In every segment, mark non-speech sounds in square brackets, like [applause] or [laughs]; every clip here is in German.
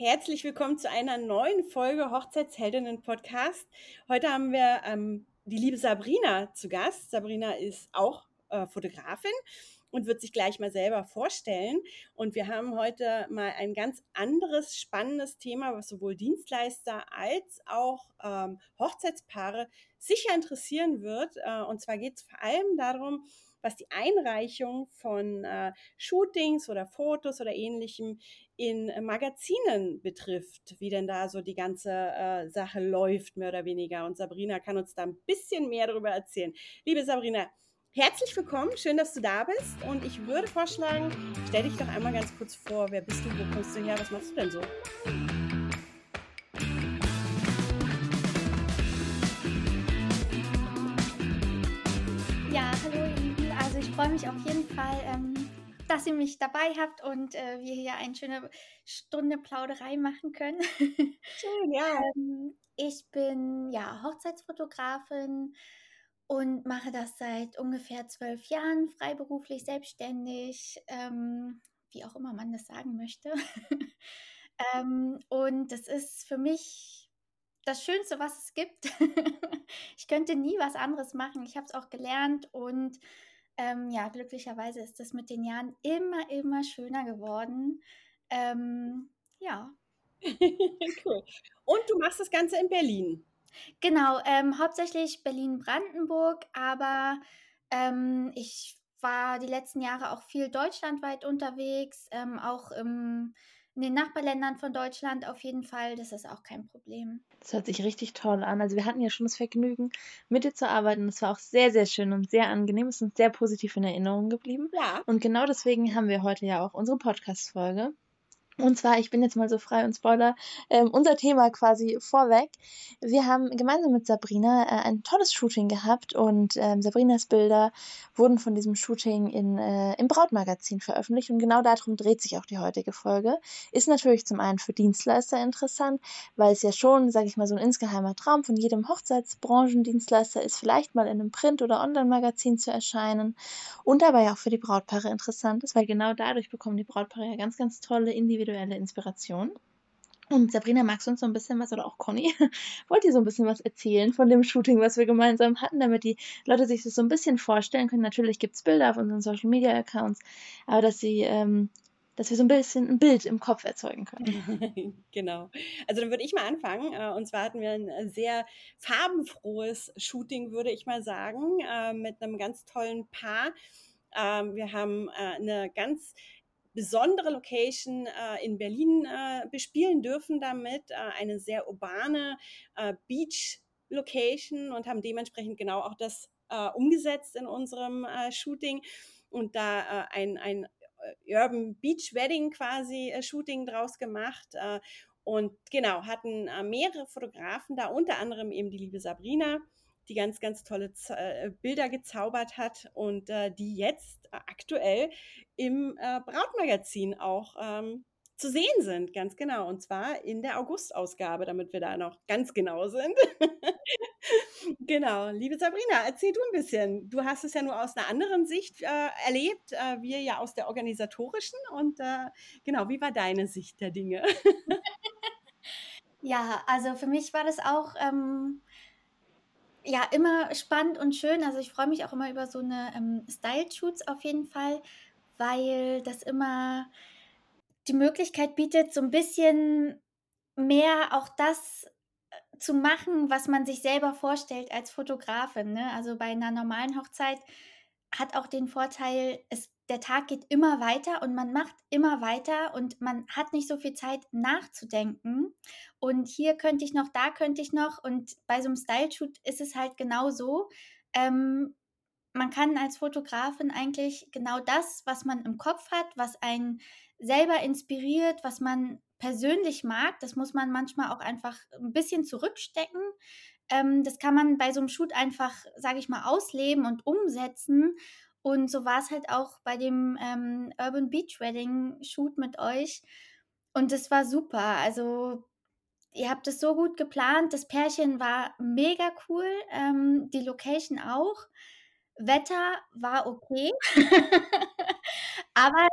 Herzlich willkommen zu einer neuen Folge Hochzeitsheldinnen Podcast. Heute haben wir ähm, die liebe Sabrina zu Gast. Sabrina ist auch äh, Fotografin und wird sich gleich mal selber vorstellen. Und wir haben heute mal ein ganz anderes, spannendes Thema, was sowohl Dienstleister als auch ähm, Hochzeitspaare sicher interessieren wird. Äh, und zwar geht es vor allem darum, was die Einreichung von äh, Shootings oder Fotos oder ähnlichem in äh, Magazinen betrifft, wie denn da so die ganze äh, Sache läuft, mehr oder weniger. Und Sabrina kann uns da ein bisschen mehr darüber erzählen. Liebe Sabrina, herzlich willkommen, schön, dass du da bist. Und ich würde vorschlagen, stell dich doch einmal ganz kurz vor, wer bist du, wo kommst du her, was machst du denn so? Freue mich auf jeden Fall, ähm, dass ihr mich dabei habt und äh, wir hier eine schöne Stunde Plauderei machen können. [laughs] Schön, ja. ähm, ich bin ja Hochzeitsfotografin und mache das seit ungefähr zwölf Jahren freiberuflich, selbstständig, ähm, wie auch immer man das sagen möchte. [laughs] ähm, und das ist für mich das Schönste, was es gibt. [laughs] ich könnte nie was anderes machen. Ich habe es auch gelernt und ähm, ja, glücklicherweise ist das mit den Jahren immer, immer schöner geworden. Ähm, ja. [laughs] cool. Und du machst das Ganze in Berlin. Genau, ähm, hauptsächlich Berlin-Brandenburg, aber ähm, ich war die letzten Jahre auch viel deutschlandweit unterwegs, ähm, auch im in den Nachbarländern von Deutschland auf jeden Fall, das ist auch kein Problem. Das hört sich richtig toll an. Also wir hatten ja schon das Vergnügen, mit dir zu arbeiten. Das war auch sehr, sehr schön und sehr angenehm. Es ist uns sehr positiv in Erinnerung geblieben. Ja. Und genau deswegen haben wir heute ja auch unsere Podcast-Folge. Und zwar, ich bin jetzt mal so frei und spoiler, ähm, unser Thema quasi vorweg. Wir haben gemeinsam mit Sabrina äh, ein tolles Shooting gehabt und ähm, Sabrinas Bilder wurden von diesem Shooting in, äh, im Brautmagazin veröffentlicht und genau darum dreht sich auch die heutige Folge. Ist natürlich zum einen für Dienstleister interessant, weil es ja schon, sage ich mal, so ein insgeheimer Traum von jedem Hochzeitsbranchendienstleister ist, vielleicht mal in einem Print- oder Online-Magazin zu erscheinen und dabei auch für die Brautpaare interessant ist, weil genau dadurch bekommen die Brautpaare ja ganz, ganz tolle individuelle individuelle Inspiration. Und Sabrina, magst du uns so ein bisschen was, oder auch Conny, [laughs] wollt ihr so ein bisschen was erzählen von dem Shooting, was wir gemeinsam hatten, damit die Leute sich das so ein bisschen vorstellen können? Natürlich gibt es Bilder auf unseren Social Media Accounts, aber dass sie, ähm, dass wir so ein bisschen ein Bild im Kopf erzeugen können. [laughs] genau. Also dann würde ich mal anfangen. Äh, und zwar hatten wir ein sehr farbenfrohes Shooting, würde ich mal sagen, äh, mit einem ganz tollen Paar. Ähm, wir haben äh, eine ganz besondere Location äh, in Berlin äh, bespielen dürfen damit, äh, eine sehr urbane äh, Beach Location und haben dementsprechend genau auch das äh, umgesetzt in unserem äh, Shooting und da ein, ein Urban Beach Wedding quasi Shooting draus gemacht und genau hatten mehrere Fotografen da, unter anderem eben die liebe Sabrina die ganz, ganz tolle äh, Bilder gezaubert hat und äh, die jetzt äh, aktuell im äh, Brautmagazin auch ähm, zu sehen sind, ganz genau. Und zwar in der August-Ausgabe, damit wir da noch ganz genau sind. [laughs] genau. Liebe Sabrina, erzähl du ein bisschen. Du hast es ja nur aus einer anderen Sicht äh, erlebt, äh, wir ja aus der organisatorischen. Und äh, genau, wie war deine Sicht der Dinge? [laughs] ja, also für mich war das auch ähm, ja, immer spannend und schön. Also ich freue mich auch immer über so eine ähm, Style-Shoots auf jeden Fall, weil das immer die Möglichkeit bietet, so ein bisschen mehr auch das äh, zu machen, was man sich selber vorstellt als Fotografin. Ne? Also bei einer normalen Hochzeit hat auch den Vorteil, es der Tag geht immer weiter und man macht immer weiter und man hat nicht so viel Zeit nachzudenken. Und hier könnte ich noch, da könnte ich noch. Und bei so einem Style-Shoot ist es halt genau so. Ähm, man kann als Fotografin eigentlich genau das, was man im Kopf hat, was einen selber inspiriert, was man persönlich mag, das muss man manchmal auch einfach ein bisschen zurückstecken. Ähm, das kann man bei so einem Shoot einfach, sage ich mal, ausleben und umsetzen. Und so war es halt auch bei dem ähm, Urban Beach Wedding Shoot mit euch. Und es war super. Also ihr habt es so gut geplant. Das Pärchen war mega cool. Ähm, die Location auch. Wetter war okay. [laughs] Aber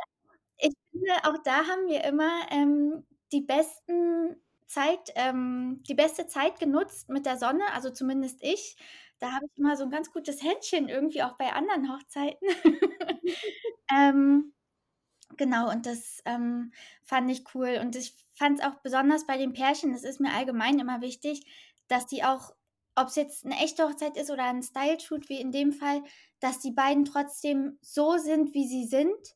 ich finde, auch da haben wir immer ähm, die besten Zeit, ähm, die beste Zeit genutzt mit der Sonne, also zumindest ich. Da habe ich immer so ein ganz gutes Händchen irgendwie auch bei anderen Hochzeiten. [laughs] ähm, genau, und das ähm, fand ich cool. Und ich fand es auch besonders bei den Pärchen, das ist mir allgemein immer wichtig, dass die auch, ob es jetzt eine echte Hochzeit ist oder ein Style-Shoot wie in dem Fall, dass die beiden trotzdem so sind, wie sie sind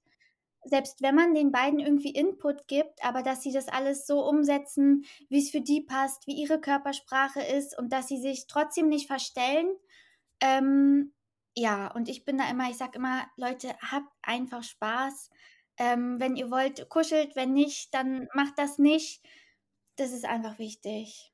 selbst wenn man den beiden irgendwie Input gibt, aber dass sie das alles so umsetzen, wie es für die passt, wie ihre Körpersprache ist und dass sie sich trotzdem nicht verstellen. Ähm, ja, und ich bin da immer, ich sage immer, Leute, habt einfach Spaß. Ähm, wenn ihr wollt, kuschelt, wenn nicht, dann macht das nicht. Das ist einfach wichtig.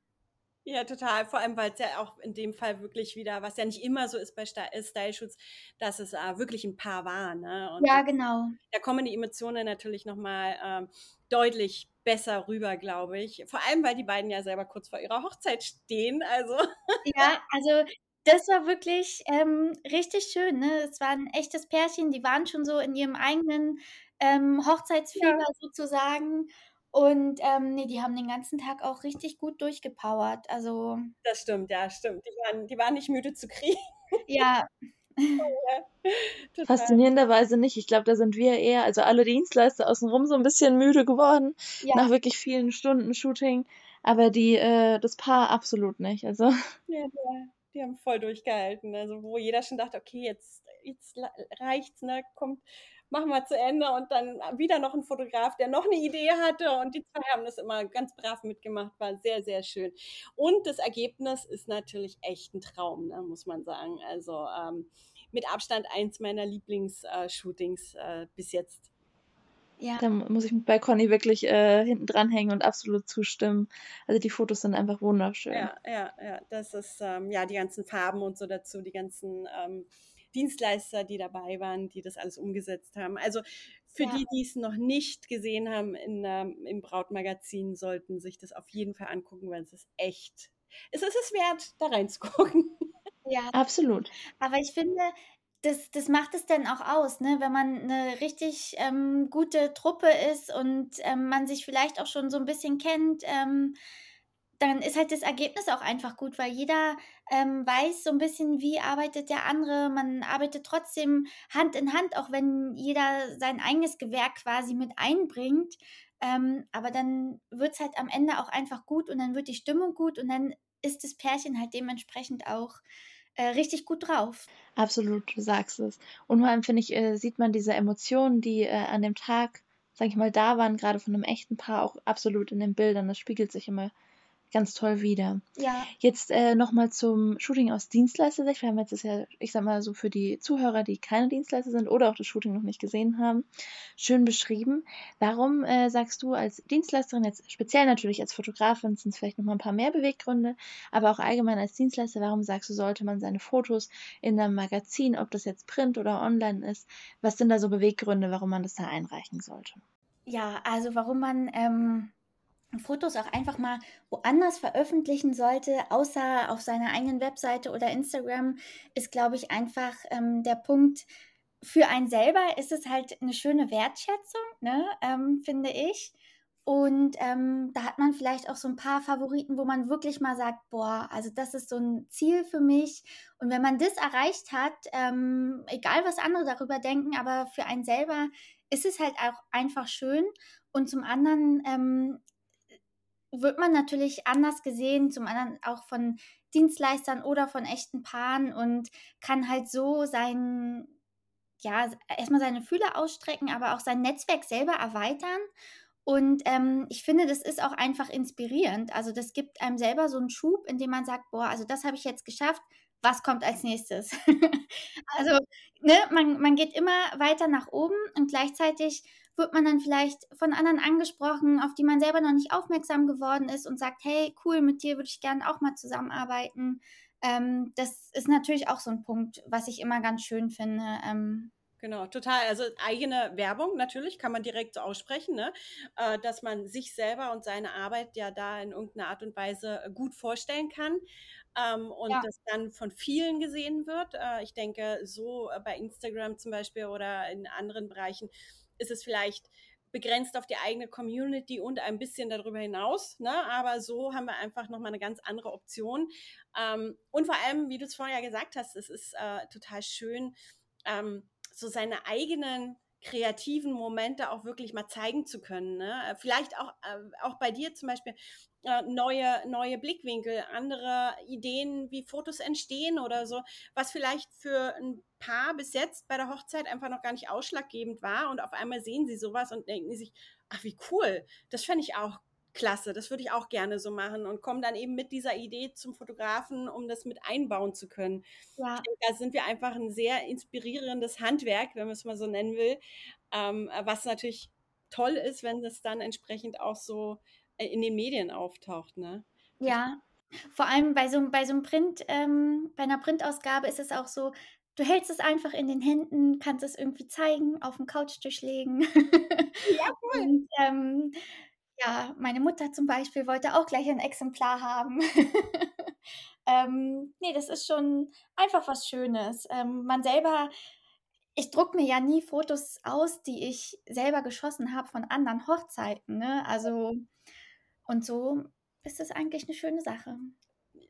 Ja, total. Vor allem, weil es ja auch in dem Fall wirklich wieder, was ja nicht immer so ist bei äh, Style-Shoots, dass es äh, wirklich ein Paar war. Ne? Und ja, genau. Da kommen die Emotionen natürlich nochmal ähm, deutlich besser rüber, glaube ich. Vor allem, weil die beiden ja selber kurz vor ihrer Hochzeit stehen. Also. [laughs] Ja, also das war wirklich ähm, richtig schön. Ne? Es war ein echtes Pärchen, die waren schon so in ihrem eigenen ähm, Hochzeitsfieber ja. sozusagen. Und ähm, nee, die haben den ganzen Tag auch richtig gut durchgepowert. Also. Das stimmt, ja, stimmt. Die waren, die waren nicht müde zu kriegen. Ja. [laughs] Faszinierenderweise nicht. Ich glaube, da sind wir eher, also alle Dienstleister außenrum so ein bisschen müde geworden ja. nach wirklich vielen Stunden Shooting. Aber die, äh, das Paar absolut nicht. Also. Ja, ja, die haben voll durchgehalten. Also wo jeder schon dachte, okay, jetzt, jetzt reicht's, ne? Kommt, machen wir zu Ende und dann wieder noch ein Fotograf, der noch eine Idee hatte und die zwei haben das immer ganz brav mitgemacht, war sehr, sehr schön. Und das Ergebnis ist natürlich echt ein Traum, ne, muss man sagen. Also ähm, mit Abstand eins meiner Lieblingsshootings äh, äh, bis jetzt. Ja. Da muss ich bei Conny wirklich äh, hinten dranhängen und absolut zustimmen. Also die Fotos sind einfach wunderschön. Ja, ja, ja. Das ist ähm, ja die ganzen Farben und so dazu, die ganzen ähm, Dienstleister, die dabei waren, die das alles umgesetzt haben. Also für ja. die, die es noch nicht gesehen haben in, ähm, im Brautmagazin, sollten sich das auf jeden Fall angucken, weil es ist echt, es ist es wert, da reinzugucken. Ja, [laughs] absolut. Aber ich finde, das, das macht es dann auch aus, ne? wenn man eine richtig ähm, gute Truppe ist und ähm, man sich vielleicht auch schon so ein bisschen kennt. Ähm, dann ist halt das Ergebnis auch einfach gut, weil jeder ähm, weiß so ein bisschen, wie arbeitet der andere. Man arbeitet trotzdem Hand in Hand, auch wenn jeder sein eigenes Gewerk quasi mit einbringt. Ähm, aber dann wird es halt am Ende auch einfach gut und dann wird die Stimmung gut und dann ist das Pärchen halt dementsprechend auch äh, richtig gut drauf. Absolut, du sagst es. Und vor allem finde ich, äh, sieht man diese Emotionen, die äh, an dem Tag, sag ich mal, da waren, gerade von einem echten Paar, auch absolut in den Bildern. Das spiegelt sich immer ganz toll wieder. Ja. Jetzt äh, nochmal zum Shooting aus Dienstleistersicht. Wir haben jetzt das ja, ich sag mal so für die Zuhörer, die keine Dienstleister sind oder auch das Shooting noch nicht gesehen haben, schön beschrieben. Warum äh, sagst du als Dienstleisterin, jetzt speziell natürlich als Fotografin, sind es vielleicht nochmal ein paar mehr Beweggründe, aber auch allgemein als Dienstleister, warum sagst du, sollte man seine Fotos in einem Magazin, ob das jetzt Print oder online ist, was sind da so Beweggründe, warum man das da einreichen sollte? Ja, also warum man ähm, Fotos auch einfach mal woanders veröffentlichen sollte, außer auf seiner eigenen Webseite oder Instagram, ist, glaube ich, einfach ähm, der Punkt, für einen selber ist es halt eine schöne Wertschätzung, ne, ähm, finde ich. Und ähm, da hat man vielleicht auch so ein paar Favoriten, wo man wirklich mal sagt, boah, also das ist so ein Ziel für mich. Und wenn man das erreicht hat, ähm, egal was andere darüber denken, aber für einen selber ist es halt auch einfach schön. Und zum anderen ähm, wird man natürlich anders gesehen, zum anderen auch von Dienstleistern oder von echten Paaren und kann halt so sein, ja, erstmal seine Fühler ausstrecken, aber auch sein Netzwerk selber erweitern. Und ähm, ich finde, das ist auch einfach inspirierend. Also das gibt einem selber so einen Schub, in dem man sagt, boah, also das habe ich jetzt geschafft, was kommt als nächstes? [laughs] also ne, man, man geht immer weiter nach oben und gleichzeitig wird man dann vielleicht von anderen angesprochen, auf die man selber noch nicht aufmerksam geworden ist und sagt, hey, cool, mit dir würde ich gerne auch mal zusammenarbeiten. Ähm, das ist natürlich auch so ein Punkt, was ich immer ganz schön finde. Ähm, Genau, total. Also eigene Werbung natürlich kann man direkt so aussprechen, ne? Äh, dass man sich selber und seine Arbeit ja da in irgendeiner Art und Weise gut vorstellen kann ähm, und ja. das dann von vielen gesehen wird. Äh, ich denke, so bei Instagram zum Beispiel oder in anderen Bereichen ist es vielleicht begrenzt auf die eigene Community und ein bisschen darüber hinaus. Ne? Aber so haben wir einfach nochmal eine ganz andere Option. Ähm, und vor allem, wie du es vorher gesagt hast, es ist äh, total schön, ähm, so seine eigenen kreativen Momente auch wirklich mal zeigen zu können. Ne? Äh, vielleicht auch, äh, auch bei dir zum Beispiel äh, neue, neue Blickwinkel, andere Ideen, wie Fotos entstehen oder so, was vielleicht für ein Paar bis jetzt bei der Hochzeit einfach noch gar nicht ausschlaggebend war und auf einmal sehen sie sowas und denken sich, ach wie cool, das fände ich auch klasse, das würde ich auch gerne so machen und kommen dann eben mit dieser Idee zum Fotografen, um das mit einbauen zu können. Ja. Denke, da sind wir einfach ein sehr inspirierendes Handwerk, wenn man es mal so nennen will, ähm, was natürlich toll ist, wenn das dann entsprechend auch so in den Medien auftaucht. Ne? Ja, vor allem bei so, bei so einem Print, ähm, bei einer Printausgabe ist es auch so, du hältst es einfach in den Händen, kannst es irgendwie zeigen, auf den Couchtisch legen. Ja, [laughs] cool. Und, ähm, ja, meine Mutter zum Beispiel wollte auch gleich ein Exemplar haben. [laughs] ähm, nee, das ist schon einfach was Schönes. Ähm, man selber, ich drucke mir ja nie Fotos aus, die ich selber geschossen habe von anderen Hochzeiten. Ne? Also, und so ist es eigentlich eine schöne Sache.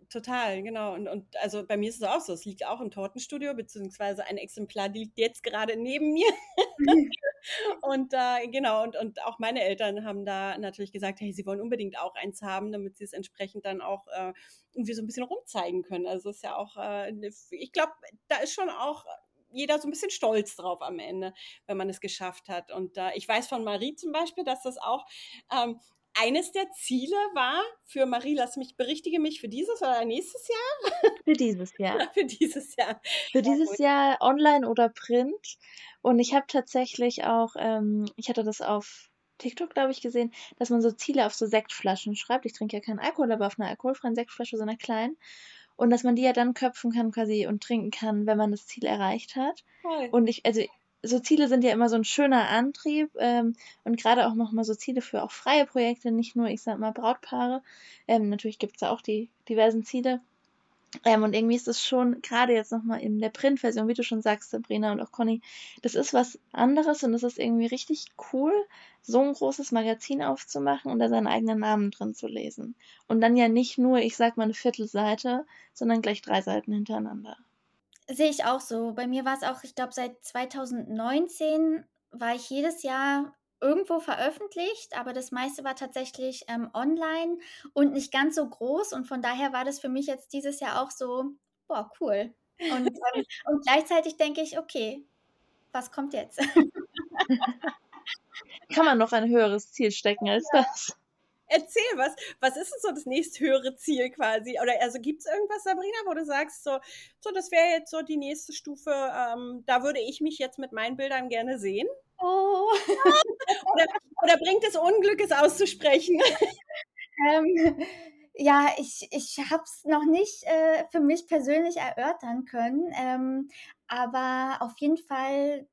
Total, genau. Und, und also bei mir ist es auch so. Es liegt auch im Tortenstudio, beziehungsweise ein Exemplar liegt jetzt gerade neben mir. [laughs] und äh, genau, und, und auch meine Eltern haben da natürlich gesagt, hey, sie wollen unbedingt auch eins haben, damit sie es entsprechend dann auch äh, irgendwie so ein bisschen rumzeigen können. Also ist ja auch, äh, ne, ich glaube, da ist schon auch jeder so ein bisschen stolz drauf am Ende, wenn man es geschafft hat. Und äh, ich weiß von Marie zum Beispiel, dass das auch ähm, eines der Ziele war für Marie, lass mich, berichtige mich, für dieses oder nächstes Jahr? Für dieses [laughs] Jahr. für dieses Jahr. Für dieses Jahr online oder print. Und ich habe tatsächlich auch, ähm, ich hatte das auf TikTok, glaube ich, gesehen, dass man so Ziele auf so Sektflaschen schreibt. Ich trinke ja keinen Alkohol, aber auf einer alkoholfreien Sektflasche, so einer kleinen. Und dass man die ja dann köpfen kann quasi und trinken kann, wenn man das Ziel erreicht hat. Voll. Und ich, also so Ziele sind ja immer so ein schöner Antrieb ähm, und gerade auch nochmal so Ziele für auch freie Projekte, nicht nur, ich sag mal, Brautpaare. Ähm, natürlich gibt es da auch die diversen Ziele. Ähm, und irgendwie ist es schon, gerade jetzt nochmal in der Printversion, wie du schon sagst, Sabrina und auch Conny, das ist was anderes und es ist irgendwie richtig cool, so ein großes Magazin aufzumachen und da seinen eigenen Namen drin zu lesen. Und dann ja nicht nur, ich sag mal, eine Viertelseite, sondern gleich drei Seiten hintereinander. Sehe ich auch so. Bei mir war es auch, ich glaube, seit 2019 war ich jedes Jahr irgendwo veröffentlicht, aber das meiste war tatsächlich ähm, online und nicht ganz so groß. Und von daher war das für mich jetzt dieses Jahr auch so, boah, cool. Und, [laughs] ähm, und gleichzeitig denke ich, okay, was kommt jetzt? [laughs] Kann man noch ein höheres Ziel stecken als ja. das? Erzähl, was, was ist denn so das nächsthöhere Ziel quasi? Oder also gibt es irgendwas, Sabrina, wo du sagst, so, so das wäre jetzt so die nächste Stufe, ähm, da würde ich mich jetzt mit meinen Bildern gerne sehen? Oh. [laughs] oder, oder, bringt es Unglück, es auszusprechen? [laughs] ähm, ja, ich, ich habe es noch nicht äh, für mich persönlich erörtern können, ähm, aber auf jeden Fall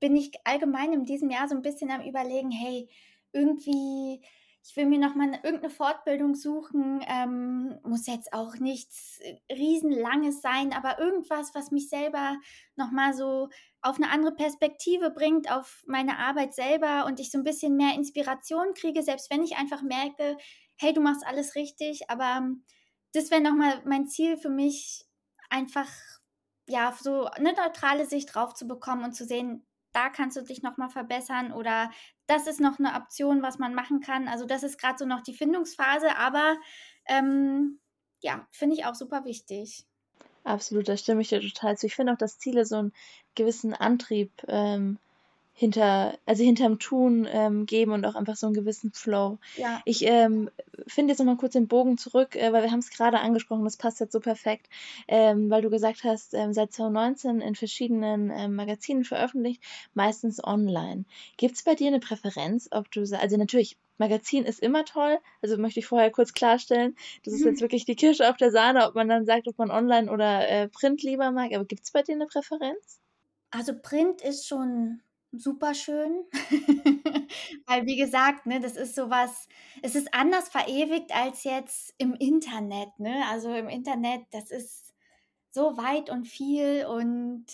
bin ich allgemein in diesem Jahr so ein bisschen am Überlegen, hey, irgendwie ich will mir nochmal irgendeine Fortbildung suchen, ähm, muss jetzt auch nichts äh, Riesenlanges sein, aber irgendwas, was mich selber nochmal so auf eine andere Perspektive bringt, auf meine Arbeit selber und ich so ein bisschen mehr Inspiration kriege, selbst wenn ich einfach merke, hey, du machst alles richtig, aber ähm, das wäre nochmal mein Ziel für mich, einfach ja, so eine neutrale Sicht drauf zu bekommen und zu sehen, da kannst du dich nochmal verbessern oder das ist noch eine Option, was man machen kann. Also das ist gerade so noch die Findungsphase, aber ähm, ja, finde ich auch super wichtig. Absolut, da stimme ich dir total zu. Ich finde auch, dass Ziele so einen gewissen Antrieb ähm, hinter, also hinterm Tun ähm, geben und auch einfach so einen gewissen Flow. Ja. Ich ähm, finde jetzt nochmal kurz den Bogen zurück, äh, weil wir haben es gerade angesprochen, das passt jetzt so perfekt, ähm, weil du gesagt hast, ähm, seit 2019 in verschiedenen ähm, Magazinen veröffentlicht, meistens online. Gibt es bei dir eine Präferenz, ob du, also natürlich, Magazin ist immer toll, also möchte ich vorher kurz klarstellen, das ist jetzt wirklich die Kirsche auf der Sahne, ob man dann sagt, ob man online oder äh, Print lieber mag, aber gibt es bei dir eine Präferenz? Also Print ist schon super schön. [laughs] [laughs] Weil, wie gesagt, ne, das ist sowas, es ist anders verewigt als jetzt im Internet, ne? Also im Internet, das ist so weit und viel und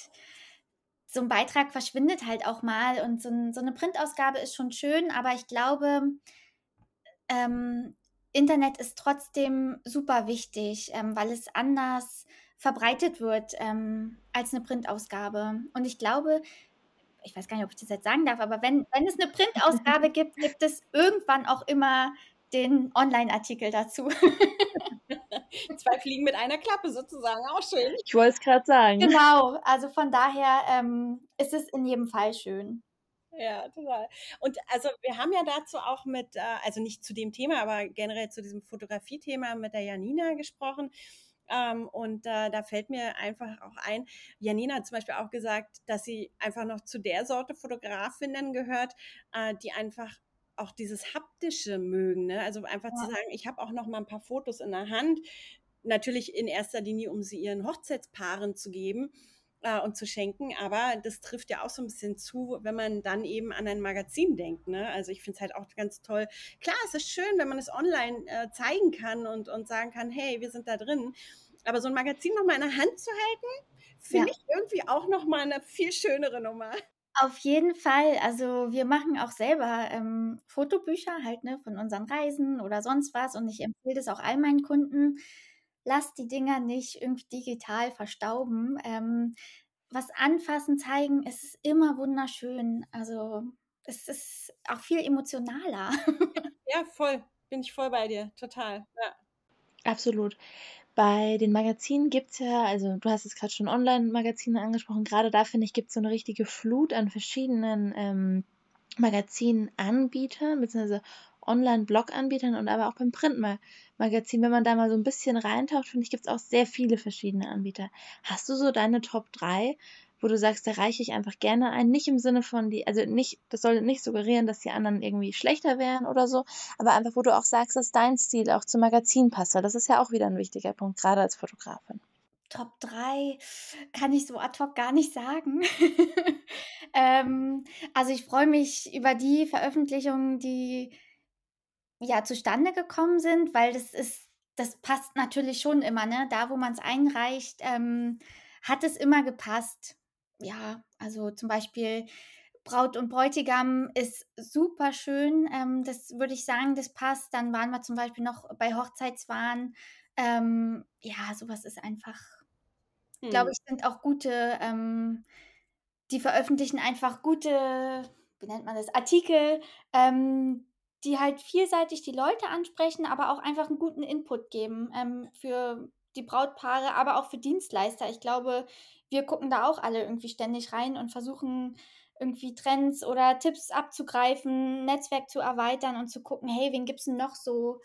so ein Beitrag verschwindet halt auch mal und so, ein, so eine Printausgabe ist schon schön, aber ich glaube, ähm, Internet ist trotzdem super wichtig, ähm, weil es anders verbreitet wird ähm, als eine Printausgabe. Und ich glaube, ich weiß gar nicht, ob ich das jetzt sagen darf, aber wenn, wenn es eine Printausgabe [laughs] gibt, gibt es irgendwann auch immer den Online-Artikel dazu. [laughs] Zwei Fliegen mit einer Klappe sozusagen, auch schön. Ich wollte es gerade sagen. Genau, also von daher ähm, ist es in jedem Fall schön. Ja, total. Und also wir haben ja dazu auch mit, äh, also nicht zu dem Thema, aber generell zu diesem Fotografie-Thema mit der Janina gesprochen. Ähm, und äh, da fällt mir einfach auch ein, Janina hat zum Beispiel auch gesagt, dass sie einfach noch zu der Sorte Fotografinnen gehört, äh, die einfach auch dieses haptische mögen. Ne? Also einfach ja. zu sagen, ich habe auch noch mal ein paar Fotos in der Hand. Natürlich in erster Linie, um sie ihren Hochzeitspaaren zu geben äh, und zu schenken. Aber das trifft ja auch so ein bisschen zu, wenn man dann eben an ein Magazin denkt. Ne? Also ich finde es halt auch ganz toll. Klar, es ist schön, wenn man es online äh, zeigen kann und, und sagen kann, hey, wir sind da drin. Aber so ein Magazin nochmal in der Hand zu halten, finde ja. ich irgendwie auch nochmal eine viel schönere Nummer. Auf jeden Fall. Also wir machen auch selber ähm, Fotobücher halt ne, von unseren Reisen oder sonst was. Und ich empfehle das auch all meinen Kunden lasst die Dinger nicht irgendwie digital verstauben. Ähm, was anfassen, zeigen, es ist immer wunderschön. Also es ist auch viel emotionaler. Ja, voll. Bin ich voll bei dir. Total. Ja. Absolut. Bei den Magazinen gibt es ja, also du hast es gerade schon Online-Magazine angesprochen, gerade da finde ich, gibt es so eine richtige Flut an verschiedenen ähm, Magazinanbietern, beziehungsweise Online-Blog-Anbietern und aber auch beim Printmagazin. Wenn man da mal so ein bisschen reintaucht, finde ich, gibt es auch sehr viele verschiedene Anbieter. Hast du so deine Top 3, wo du sagst, da reiche ich einfach gerne ein? Nicht im Sinne von die, also nicht, das soll nicht suggerieren, dass die anderen irgendwie schlechter wären oder so, aber einfach, wo du auch sagst, dass dein Stil auch zum Magazin passt, weil das ist ja auch wieder ein wichtiger Punkt, gerade als Fotografin. Top 3 kann ich so ad hoc gar nicht sagen. [laughs] ähm, also ich freue mich über die Veröffentlichungen, die ja, zustande gekommen sind, weil das ist das passt natürlich schon immer, ne? Da, wo man es einreicht, ähm, hat es immer gepasst. Ja, also zum Beispiel Braut und Bräutigam ist super schön. Ähm, das würde ich sagen, das passt. Dann waren wir zum Beispiel noch bei Hochzeitswahn. Ähm, ja, sowas ist einfach, hm. glaube ich, sind auch gute, ähm, die veröffentlichen einfach gute, wie nennt man das, Artikel, ähm, die halt vielseitig die Leute ansprechen, aber auch einfach einen guten Input geben ähm, für die Brautpaare, aber auch für Dienstleister. Ich glaube, wir gucken da auch alle irgendwie ständig rein und versuchen irgendwie Trends oder Tipps abzugreifen, Netzwerk zu erweitern und zu gucken, hey, wen gibt es denn noch so?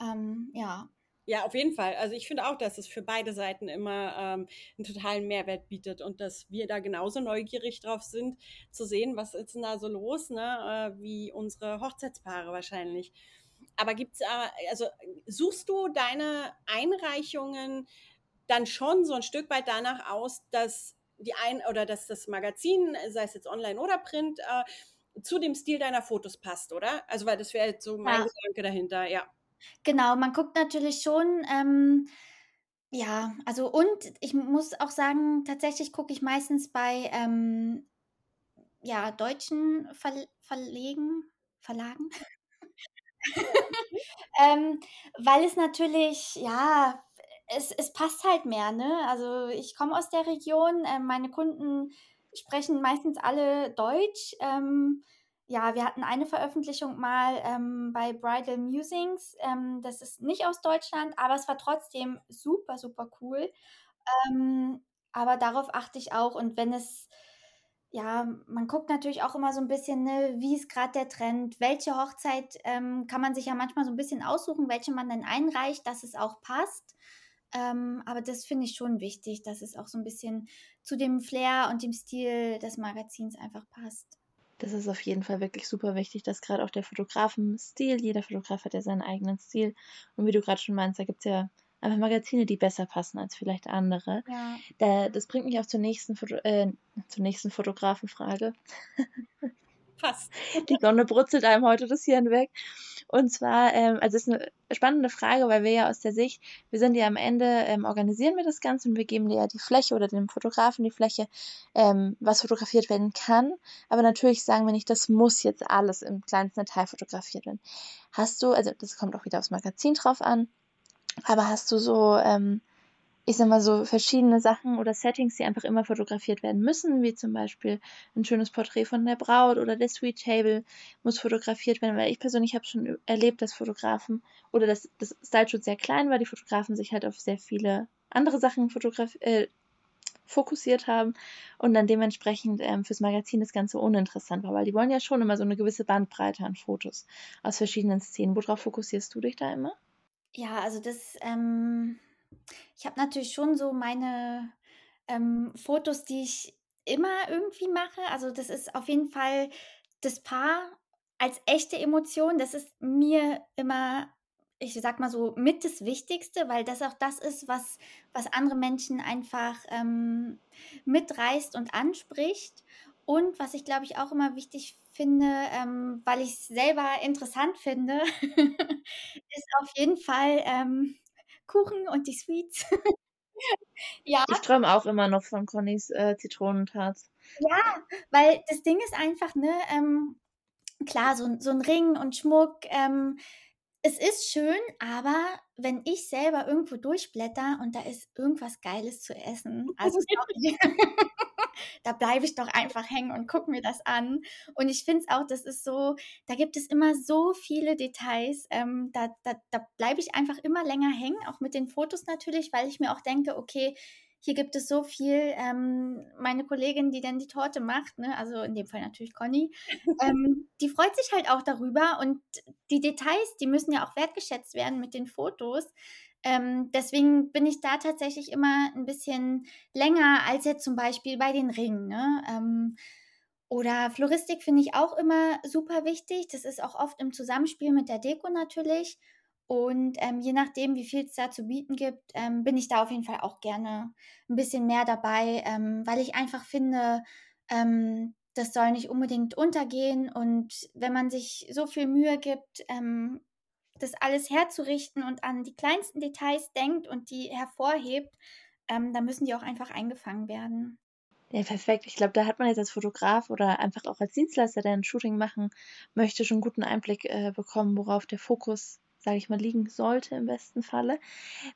Ähm, ja, ja, auf jeden Fall. Also ich finde auch, dass es für beide Seiten immer ähm, einen totalen Mehrwert bietet und dass wir da genauso neugierig drauf sind, zu sehen, was ist denn da so los, ne? Äh, wie unsere Hochzeitspaare wahrscheinlich. Aber gibt's, äh, also suchst du deine Einreichungen dann schon so ein Stück weit danach aus, dass die ein oder dass das Magazin, sei es jetzt online oder print, äh, zu dem Stil deiner Fotos passt, oder? Also weil das wäre jetzt so mein ja. Gedanke dahinter, ja. Genau, man guckt natürlich schon, ähm, ja, also und ich muss auch sagen, tatsächlich gucke ich meistens bei ähm, ja, deutschen Verl Verlegen, Verlagen. [laughs] ähm, weil es natürlich, ja, es, es passt halt mehr, ne? Also ich komme aus der Region, äh, meine Kunden sprechen meistens alle Deutsch. Ähm, ja, wir hatten eine Veröffentlichung mal ähm, bei Bridal Musings. Ähm, das ist nicht aus Deutschland, aber es war trotzdem super, super cool. Ähm, aber darauf achte ich auch. Und wenn es, ja, man guckt natürlich auch immer so ein bisschen, ne, wie ist gerade der Trend, welche Hochzeit ähm, kann man sich ja manchmal so ein bisschen aussuchen, welche man dann einreicht, dass es auch passt. Ähm, aber das finde ich schon wichtig, dass es auch so ein bisschen zu dem Flair und dem Stil des Magazins einfach passt. Das ist auf jeden Fall wirklich super wichtig, dass gerade auch der Fotografenstil, jeder Fotograf hat ja seinen eigenen Stil. Und wie du gerade schon meinst, da gibt es ja einfach Magazine, die besser passen als vielleicht andere. Ja. Da, das bringt mich auch zur nächsten, Foto, äh, zur nächsten Fotografenfrage. [laughs] Passt. Die Sonne brutzelt einem heute das Hirn weg. Und zwar, ähm, also es ist eine spannende Frage, weil wir ja aus der Sicht, wir sind ja am Ende, ähm, organisieren wir das Ganze und wir geben dir ja die Fläche oder dem Fotografen die Fläche, ähm, was fotografiert werden kann. Aber natürlich sagen wir nicht, das muss jetzt alles im kleinsten Detail fotografiert werden. Hast du, also das kommt auch wieder aufs Magazin drauf an, aber hast du so, ähm, ich sag mal so, verschiedene Sachen oder Settings, die einfach immer fotografiert werden müssen, wie zum Beispiel ein schönes Porträt von der Braut oder der Sweet Table muss fotografiert werden, weil ich persönlich habe schon erlebt, dass Fotografen oder dass das Style-Shoot sehr klein war, die Fotografen sich halt auf sehr viele andere Sachen äh, fokussiert haben und dann dementsprechend ähm, fürs Magazin das Ganze uninteressant war, weil die wollen ja schon immer so eine gewisse Bandbreite an Fotos aus verschiedenen Szenen. Worauf fokussierst du dich da immer? Ja, also das, ähm, ich habe natürlich schon so meine ähm, Fotos, die ich immer irgendwie mache. Also das ist auf jeden Fall das Paar als echte Emotion. Das ist mir immer, ich sag mal so, mit das Wichtigste, weil das auch das ist, was, was andere Menschen einfach ähm, mitreißt und anspricht. Und was ich, glaube ich, auch immer wichtig finde, ähm, weil ich es selber interessant finde, [laughs] ist auf jeden Fall ähm, Kuchen und die Sweets. [laughs] ja. Ich träume auch immer noch von Connys äh, Zitronentarts. Ja, weil das Ding ist einfach, ne, ähm, klar, so, so ein Ring und Schmuck, ähm, es ist schön, aber wenn ich selber irgendwo durchblätter und da ist irgendwas Geiles zu essen, also [laughs] sorry, [laughs] da bleibe ich doch einfach hängen und gucke mir das an. Und ich finde es auch, das ist so, da gibt es immer so viele Details. Ähm, da da, da bleibe ich einfach immer länger hängen, auch mit den Fotos natürlich, weil ich mir auch denke, okay, hier gibt es so viel. Ähm, meine Kollegin, die dann die Torte macht, ne, also in dem Fall natürlich Conny, [laughs] ähm, die freut sich halt auch darüber und die Details, die müssen ja auch wertgeschätzt werden mit den Fotos. Ähm, deswegen bin ich da tatsächlich immer ein bisschen länger als jetzt zum Beispiel bei den Ringen. Ne? Ähm, oder Floristik finde ich auch immer super wichtig. Das ist auch oft im Zusammenspiel mit der Deko natürlich. Und ähm, je nachdem, wie viel es da zu bieten gibt, ähm, bin ich da auf jeden Fall auch gerne ein bisschen mehr dabei, ähm, weil ich einfach finde, ähm, das soll nicht unbedingt untergehen. Und wenn man sich so viel Mühe gibt, ähm, das alles herzurichten und an die kleinsten Details denkt und die hervorhebt, ähm, dann müssen die auch einfach eingefangen werden. Ja, perfekt. Ich glaube, da hat man jetzt als Fotograf oder einfach auch als Dienstleister, der ein Shooting machen möchte, schon einen guten Einblick äh, bekommen, worauf der Fokus sage ich mal, liegen sollte im besten Falle.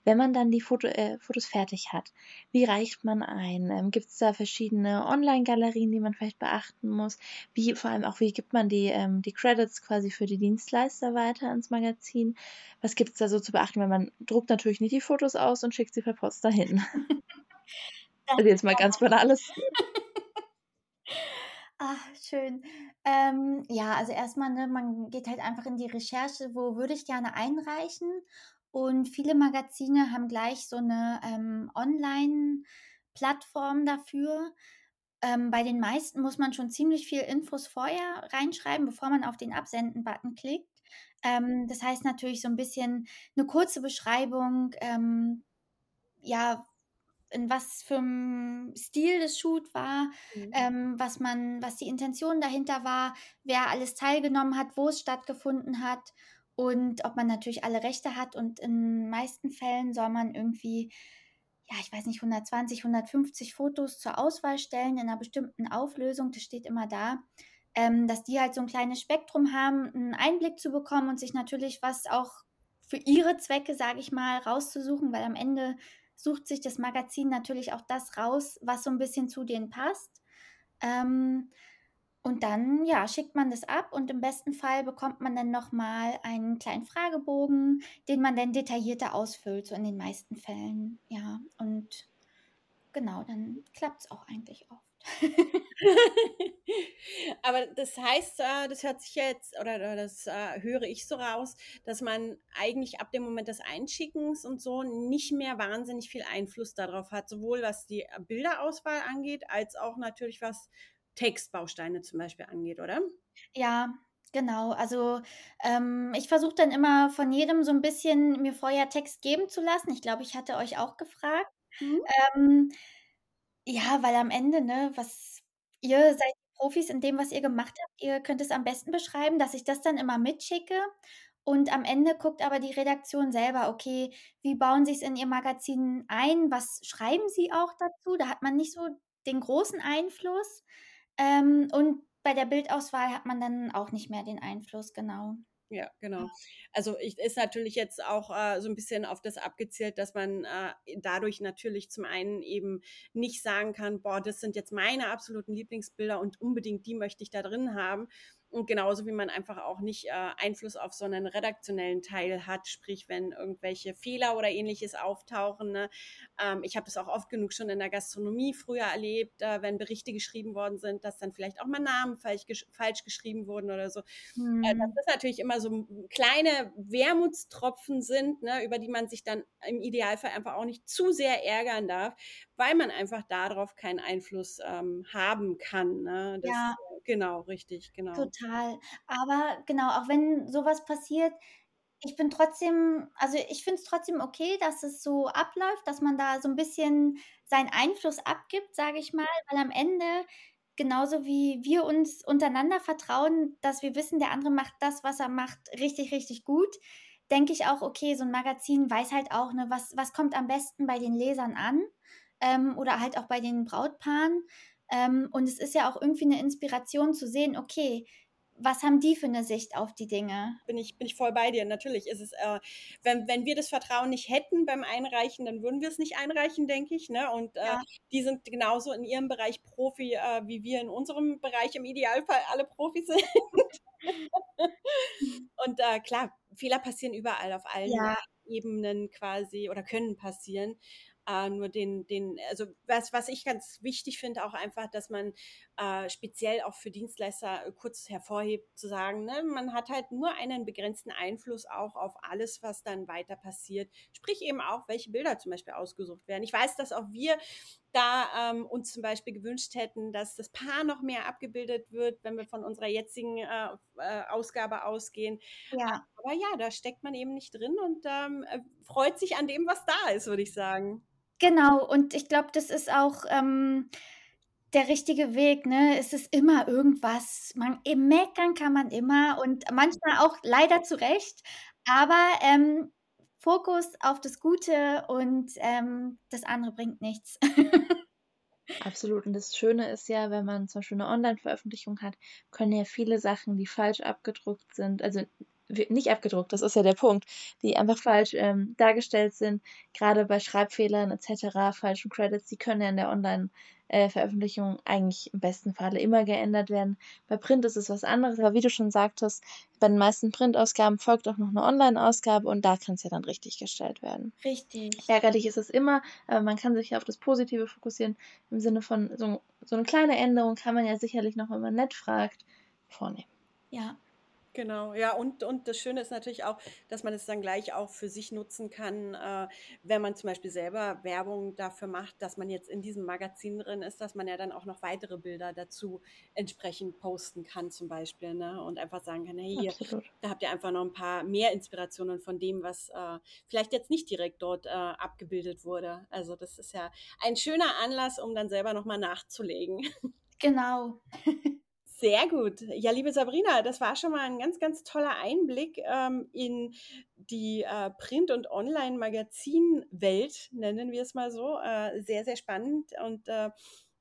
Wenn man dann die Foto, äh, Fotos fertig hat, wie reicht man ein? Ähm, Gibt es da verschiedene Online-Galerien, die man vielleicht beachten muss? Wie vor allem auch, wie gibt man die, ähm, die Credits quasi für die Dienstleister weiter ans Magazin? Was gibt es da so zu beachten? Weil man druckt natürlich nicht die Fotos aus und schickt sie per Post dahin. [laughs] also jetzt mal ganz banales. [laughs] Ah, schön. Ähm, ja, also erstmal, ne, man geht halt einfach in die Recherche, wo würde ich gerne einreichen. Und viele Magazine haben gleich so eine ähm, Online-Plattform dafür. Ähm, bei den meisten muss man schon ziemlich viel Infos vorher reinschreiben, bevor man auf den Absenden-Button klickt. Ähm, das heißt natürlich so ein bisschen eine kurze Beschreibung, ähm, ja, in was für einem Stil das Shoot war, mhm. ähm, was man, was die Intention dahinter war, wer alles teilgenommen hat, wo es stattgefunden hat und ob man natürlich alle Rechte hat. Und in den meisten Fällen soll man irgendwie, ja, ich weiß nicht, 120, 150 Fotos zur Auswahl stellen in einer bestimmten Auflösung. Das steht immer da. Ähm, dass die halt so ein kleines Spektrum haben, einen Einblick zu bekommen und sich natürlich was auch für ihre Zwecke, sage ich mal, rauszusuchen, weil am Ende sucht sich das Magazin natürlich auch das raus, was so ein bisschen zu denen passt. Ähm, und dann, ja, schickt man das ab und im besten Fall bekommt man dann nochmal einen kleinen Fragebogen, den man dann detaillierter ausfüllt, so in den meisten Fällen. Ja, und genau, dann klappt es auch eigentlich oft. [laughs] Aber das heißt, äh, das hört sich jetzt, oder das äh, höre ich so raus, dass man eigentlich ab dem Moment des Einschickens und so nicht mehr wahnsinnig viel Einfluss darauf hat, sowohl was die Bilderauswahl angeht, als auch natürlich was Textbausteine zum Beispiel angeht, oder? Ja, Genau, also ähm, ich versuche dann immer von jedem so ein bisschen mir vorher Text geben zu lassen. Ich glaube, ich hatte euch auch gefragt. Mhm. Ähm, ja, weil am Ende, ne, was ihr seid Profis in dem, was ihr gemacht habt. Ihr könnt es am besten beschreiben, dass ich das dann immer mitschicke Und am Ende guckt aber die Redaktion selber, okay, wie bauen sie es in ihr Magazin ein? Was schreiben sie auch dazu? Da hat man nicht so den großen Einfluss. Ähm, und bei der Bildauswahl hat man dann auch nicht mehr den Einfluss, genau. Ja, genau. Also ich, ist natürlich jetzt auch äh, so ein bisschen auf das abgezielt, dass man äh, dadurch natürlich zum einen eben nicht sagen kann, boah, das sind jetzt meine absoluten Lieblingsbilder und unbedingt die möchte ich da drin haben, und genauso wie man einfach auch nicht äh, Einfluss auf so einen redaktionellen Teil hat, sprich, wenn irgendwelche Fehler oder ähnliches auftauchen. Ne? Ähm, ich habe das auch oft genug schon in der Gastronomie früher erlebt, äh, wenn Berichte geschrieben worden sind, dass dann vielleicht auch mal Namen falsch, gesch falsch geschrieben wurden oder so. Äh, dass das natürlich immer so kleine Wermutstropfen sind, ne, über die man sich dann im Idealfall einfach auch nicht zu sehr ärgern darf, weil man einfach darauf keinen Einfluss ähm, haben kann. Ne? Das, ja. Genau, richtig, genau. Total. Aber genau, auch wenn sowas passiert, ich bin trotzdem, also ich finde es trotzdem okay, dass es so abläuft, dass man da so ein bisschen seinen Einfluss abgibt, sage ich mal, weil am Ende genauso wie wir uns untereinander vertrauen, dass wir wissen, der andere macht das, was er macht, richtig, richtig gut, denke ich auch, okay, so ein Magazin weiß halt auch, ne, was, was kommt am besten bei den Lesern an ähm, oder halt auch bei den Brautpaaren. Ähm, und es ist ja auch irgendwie eine Inspiration zu sehen, okay, was haben die für eine Sicht auf die Dinge? Bin ich, bin ich voll bei dir. Natürlich ist es, äh, wenn, wenn wir das Vertrauen nicht hätten beim Einreichen, dann würden wir es nicht einreichen, denke ich. Ne? Und äh, ja. die sind genauso in ihrem Bereich Profi, äh, wie wir in unserem Bereich im Idealfall alle Profis sind. [laughs] Und äh, klar, Fehler passieren überall, auf allen ja. Ebenen quasi oder können passieren. Äh, nur den, den, also was, was ich ganz wichtig finde, auch einfach, dass man äh, speziell auch für Dienstleister äh, kurz hervorhebt, zu sagen, ne, man hat halt nur einen begrenzten Einfluss auch auf alles, was dann weiter passiert. Sprich eben auch, welche Bilder zum Beispiel ausgesucht werden. Ich weiß, dass auch wir da ähm, uns zum Beispiel gewünscht hätten, dass das Paar noch mehr abgebildet wird, wenn wir von unserer jetzigen äh, äh, Ausgabe ausgehen. Ja. Aber ja, da steckt man eben nicht drin und ähm, äh, freut sich an dem, was da ist, würde ich sagen. Genau, und ich glaube, das ist auch ähm, der richtige Weg. Ne? Es ist immer irgendwas. Man, meckern kann man immer und manchmal auch leider zu Recht. Aber ähm, Fokus auf das Gute und ähm, das andere bringt nichts. [laughs] Absolut. Und das Schöne ist ja, wenn man zum Beispiel eine Online-Veröffentlichung hat, können ja viele Sachen, die falsch abgedruckt sind, also nicht abgedruckt, das ist ja der Punkt, die einfach falsch ähm, dargestellt sind, gerade bei Schreibfehlern etc., falschen Credits, die können ja in der Online-Veröffentlichung eigentlich im besten Falle immer geändert werden. Bei Print ist es was anderes, aber wie du schon sagtest, bei den meisten Printausgaben folgt auch noch eine Online-Ausgabe und da kann es ja dann richtig gestellt werden. Richtig. Ärgerlich ist es immer, aber man kann sich ja auf das Positive fokussieren, im Sinne von so, so eine kleine Änderung kann man ja sicherlich noch, wenn man nett fragt, vornehmen. Ja, Genau, ja, und, und das Schöne ist natürlich auch, dass man es dann gleich auch für sich nutzen kann, äh, wenn man zum Beispiel selber Werbung dafür macht, dass man jetzt in diesem Magazin drin ist, dass man ja dann auch noch weitere Bilder dazu entsprechend posten kann, zum Beispiel, ne? Und einfach sagen kann, hey, hier, da habt ihr einfach noch ein paar mehr Inspirationen von dem, was äh, vielleicht jetzt nicht direkt dort äh, abgebildet wurde. Also das ist ja ein schöner Anlass, um dann selber nochmal nachzulegen. Genau. [laughs] Sehr gut. Ja, liebe Sabrina, das war schon mal ein ganz, ganz toller Einblick ähm, in die äh, Print- und Online-Magazin-Welt, nennen wir es mal so. Äh, sehr, sehr spannend und äh,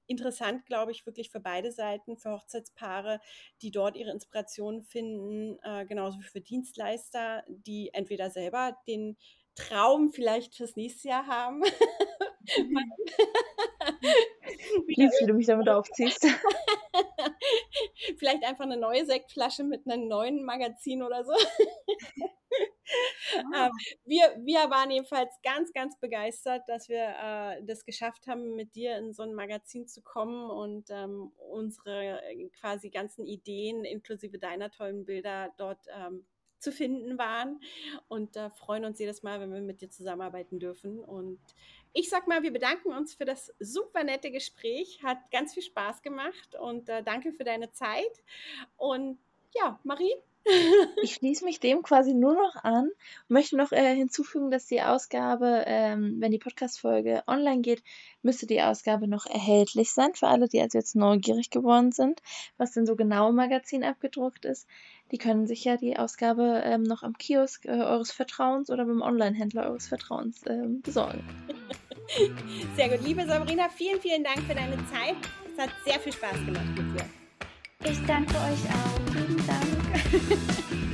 interessant, glaube ich, wirklich für beide Seiten, für Hochzeitspaare, die dort ihre Inspiration finden, äh, genauso wie für Dienstleister, die entweder selber den Traum vielleicht fürs nächste Jahr haben. [laughs] [laughs] [laughs] Lieb, wie du mich damit aufziehst. [laughs] Vielleicht einfach eine neue Sektflasche mit einem neuen Magazin oder so. Ah. Ähm, wir, wir waren jedenfalls ganz, ganz begeistert, dass wir äh, das geschafft haben, mit dir in so ein Magazin zu kommen und ähm, unsere äh, quasi ganzen Ideen inklusive deiner tollen Bilder dort ähm, zu finden waren und äh, freuen uns jedes Mal, wenn wir mit dir zusammenarbeiten dürfen. Und ich sag mal, wir bedanken uns für das super nette Gespräch. Hat ganz viel Spaß gemacht und äh, danke für deine Zeit. Und ja, Marie, [laughs] Ich schließe mich dem quasi nur noch an und möchte noch äh, hinzufügen, dass die Ausgabe, ähm, wenn die Podcast-Folge online geht, müsste die Ausgabe noch erhältlich sein für alle, die also jetzt neugierig geworden sind, was denn so genau im Magazin abgedruckt ist. Die können sich ja die Ausgabe ähm, noch am Kiosk äh, eures Vertrauens oder beim Online-Händler eures Vertrauens ähm, besorgen. [laughs] Sehr gut. Liebe Sabrina, vielen, vielen Dank für deine Zeit. Es hat sehr viel Spaß gemacht mit dir. Ich danke euch auch. Vielen Dank. [laughs]